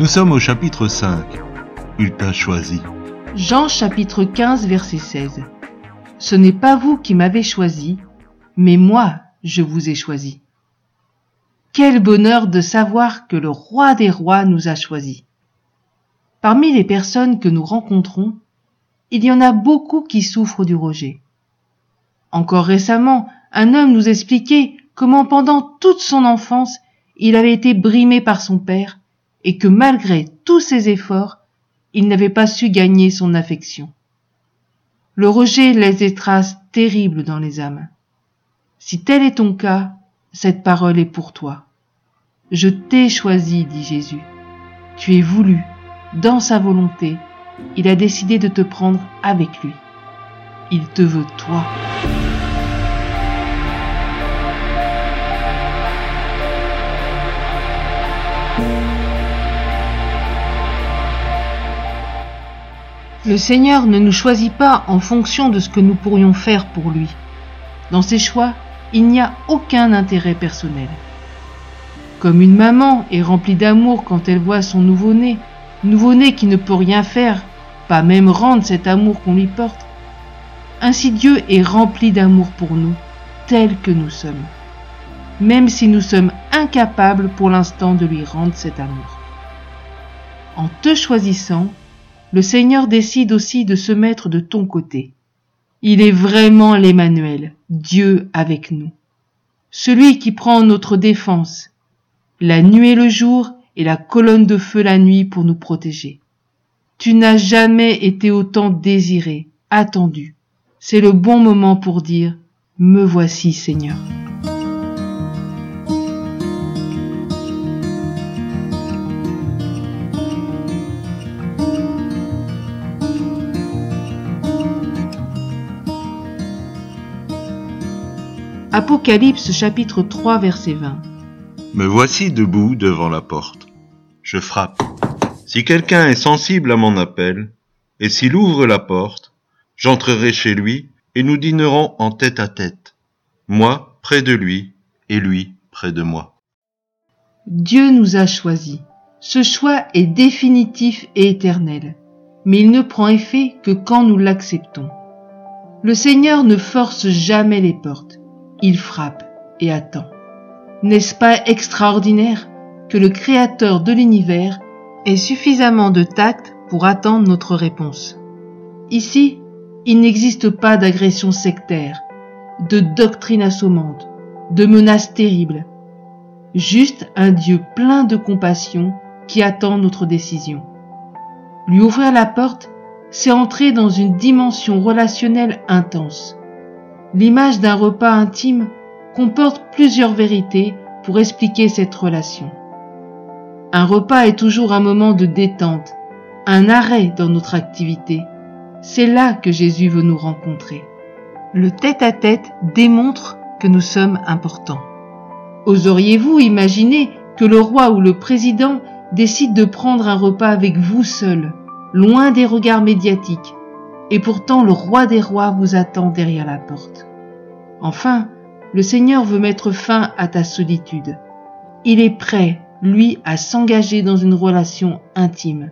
Nous sommes au chapitre 5. Il t'a choisi. Jean chapitre 15 verset 16. Ce n'est pas vous qui m'avez choisi, mais moi je vous ai choisi. Quel bonheur de savoir que le roi des rois nous a choisis. Parmi les personnes que nous rencontrons, il y en a beaucoup qui souffrent du rejet. Encore récemment, un homme nous expliquait comment pendant toute son enfance, il avait été brimé par son père et que malgré tous ses efforts, il n'avait pas su gagner son affection. Le rejet laisse des traces terribles dans les âmes. Si tel est ton cas, cette parole est pour toi. Je t'ai choisi, dit Jésus. Tu es voulu, dans sa volonté, il a décidé de te prendre avec lui. Il te veut toi. Le Seigneur ne nous choisit pas en fonction de ce que nous pourrions faire pour lui. Dans ses choix, il n'y a aucun intérêt personnel. Comme une maman est remplie d'amour quand elle voit son nouveau-né, nouveau-né qui ne peut rien faire, pas même rendre cet amour qu'on lui porte, ainsi Dieu est rempli d'amour pour nous, tels que nous sommes, même si nous sommes incapables pour l'instant de lui rendre cet amour. En te choisissant, le Seigneur décide aussi de se mettre de ton côté. Il est vraiment l'Emmanuel, Dieu avec nous. Celui qui prend notre défense, la nuit le jour et la colonne de feu la nuit pour nous protéger. Tu n'as jamais été autant désiré, attendu. C'est le bon moment pour dire, me voici Seigneur. Apocalypse chapitre 3 verset 20. Me voici debout devant la porte. Je frappe. Si quelqu'un est sensible à mon appel, et s'il ouvre la porte, j'entrerai chez lui, et nous dînerons en tête à tête, moi près de lui, et lui près de moi. Dieu nous a choisis. Ce choix est définitif et éternel, mais il ne prend effet que quand nous l'acceptons. Le Seigneur ne force jamais les portes il frappe et attend. N'est-ce pas extraordinaire que le Créateur de l'univers ait suffisamment de tact pour attendre notre réponse? Ici, il n'existe pas d'agression sectaire, de doctrine assommante, de menaces terribles, juste un Dieu plein de compassion qui attend notre décision. Lui ouvrir la porte, c'est entrer dans une dimension relationnelle intense L'image d'un repas intime comporte plusieurs vérités pour expliquer cette relation. Un repas est toujours un moment de détente, un arrêt dans notre activité. C'est là que Jésus veut nous rencontrer. Le tête-à-tête démontre que nous sommes importants. Oseriez-vous imaginer que le roi ou le président décide de prendre un repas avec vous seul, loin des regards médiatiques, et pourtant le roi des rois vous attend derrière la porte. Enfin, le Seigneur veut mettre fin à ta solitude. Il est prêt, lui, à s'engager dans une relation intime.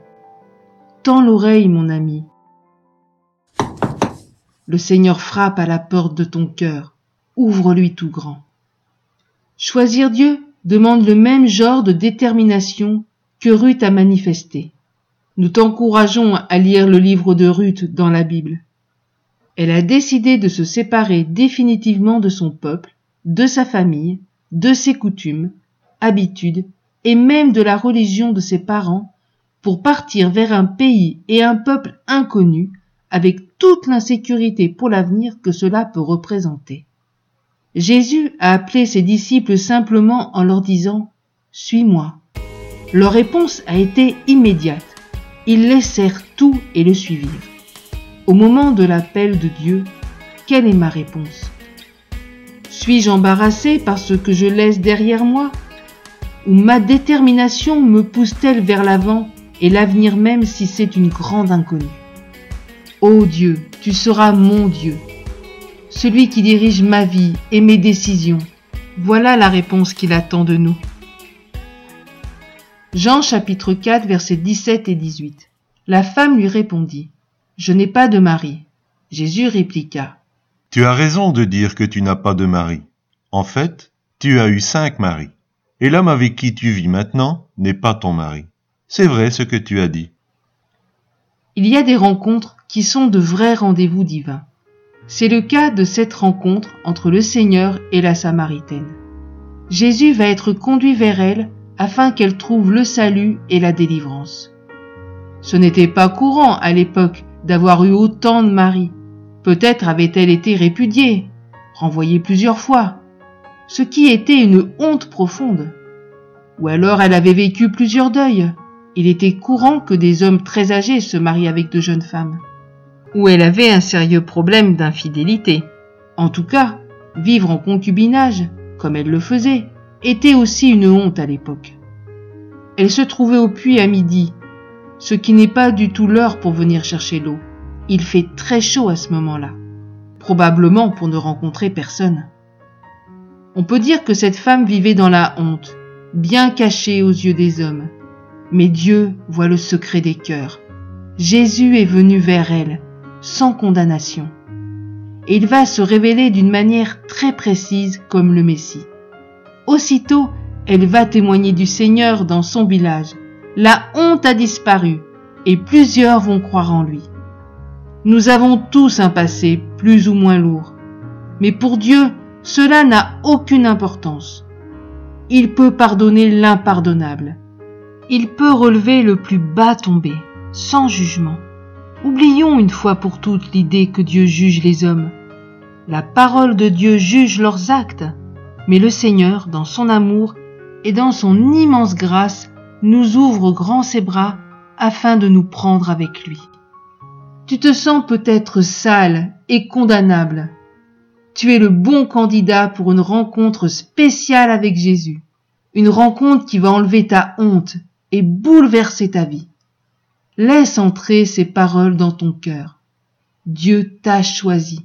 Tends l'oreille, mon ami. Le Seigneur frappe à la porte de ton cœur. Ouvre-lui tout grand. Choisir Dieu demande le même genre de détermination que Ruth a manifesté. Nous t'encourageons à lire le livre de Ruth dans la Bible. Elle a décidé de se séparer définitivement de son peuple, de sa famille, de ses coutumes, habitudes et même de la religion de ses parents pour partir vers un pays et un peuple inconnu avec toute l'insécurité pour l'avenir que cela peut représenter. Jésus a appelé ses disciples simplement en leur disant Suis-moi. Leur réponse a été immédiate. Ils laissèrent tout et le suivirent. Au moment de l'appel de Dieu, quelle est ma réponse? Suis-je embarrassé par ce que je laisse derrière moi? Ou ma détermination me pousse-t-elle vers l'avant et l'avenir même si c'est une grande inconnue? Ô Dieu, tu seras mon Dieu, celui qui dirige ma vie et mes décisions. Voilà la réponse qu'il attend de nous. Jean chapitre 4 versets 17 et 18. La femme lui répondit, Je n'ai pas de mari. Jésus répliqua, Tu as raison de dire que tu n'as pas de mari. En fait, tu as eu cinq maris. Et l'homme avec qui tu vis maintenant n'est pas ton mari. C'est vrai ce que tu as dit. Il y a des rencontres qui sont de vrais rendez-vous divins. C'est le cas de cette rencontre entre le Seigneur et la Samaritaine. Jésus va être conduit vers elle afin qu'elle trouve le salut et la délivrance. Ce n'était pas courant à l'époque d'avoir eu autant de maris. Peut-être avait-elle été répudiée, renvoyée plusieurs fois, ce qui était une honte profonde. Ou alors elle avait vécu plusieurs deuils. Il était courant que des hommes très âgés se marient avec de jeunes femmes. Ou elle avait un sérieux problème d'infidélité. En tout cas, vivre en concubinage, comme elle le faisait, était aussi une honte à l'époque. Elle se trouvait au puits à midi, ce qui n'est pas du tout l'heure pour venir chercher l'eau. Il fait très chaud à ce moment-là, probablement pour ne rencontrer personne. On peut dire que cette femme vivait dans la honte, bien cachée aux yeux des hommes. Mais Dieu voit le secret des cœurs. Jésus est venu vers elle, sans condamnation. Et il va se révéler d'une manière très précise comme le Messie. Aussitôt, elle va témoigner du Seigneur dans son village. La honte a disparu et plusieurs vont croire en lui. Nous avons tous un passé plus ou moins lourd. Mais pour Dieu, cela n'a aucune importance. Il peut pardonner l'impardonnable. Il peut relever le plus bas tombé, sans jugement. Oublions une fois pour toutes l'idée que Dieu juge les hommes. La parole de Dieu juge leurs actes, mais le Seigneur, dans son amour et dans son immense grâce, nous ouvre grand ses bras afin de nous prendre avec lui. Tu te sens peut-être sale et condamnable. Tu es le bon candidat pour une rencontre spéciale avec Jésus, une rencontre qui va enlever ta honte et bouleverser ta vie. Laisse entrer ces paroles dans ton cœur. Dieu t'a choisi,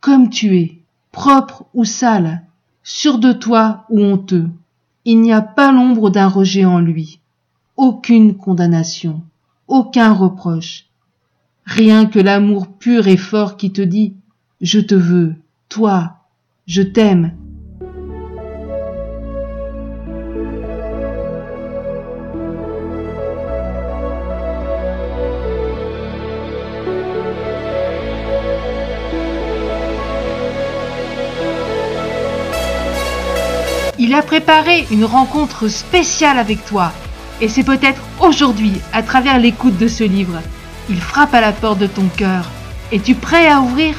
comme tu es, propre ou sale, sûr de toi ou honteux. Il n'y a pas l'ombre d'un rejet en lui, aucune condamnation, aucun reproche. Rien que l'amour pur et fort qui te dit ⁇ Je te veux, toi, je t'aime ⁇ a préparé une rencontre spéciale avec toi. Et c'est peut-être aujourd'hui, à travers l'écoute de ce livre. Il frappe à la porte de ton cœur. Es-tu prêt à ouvrir?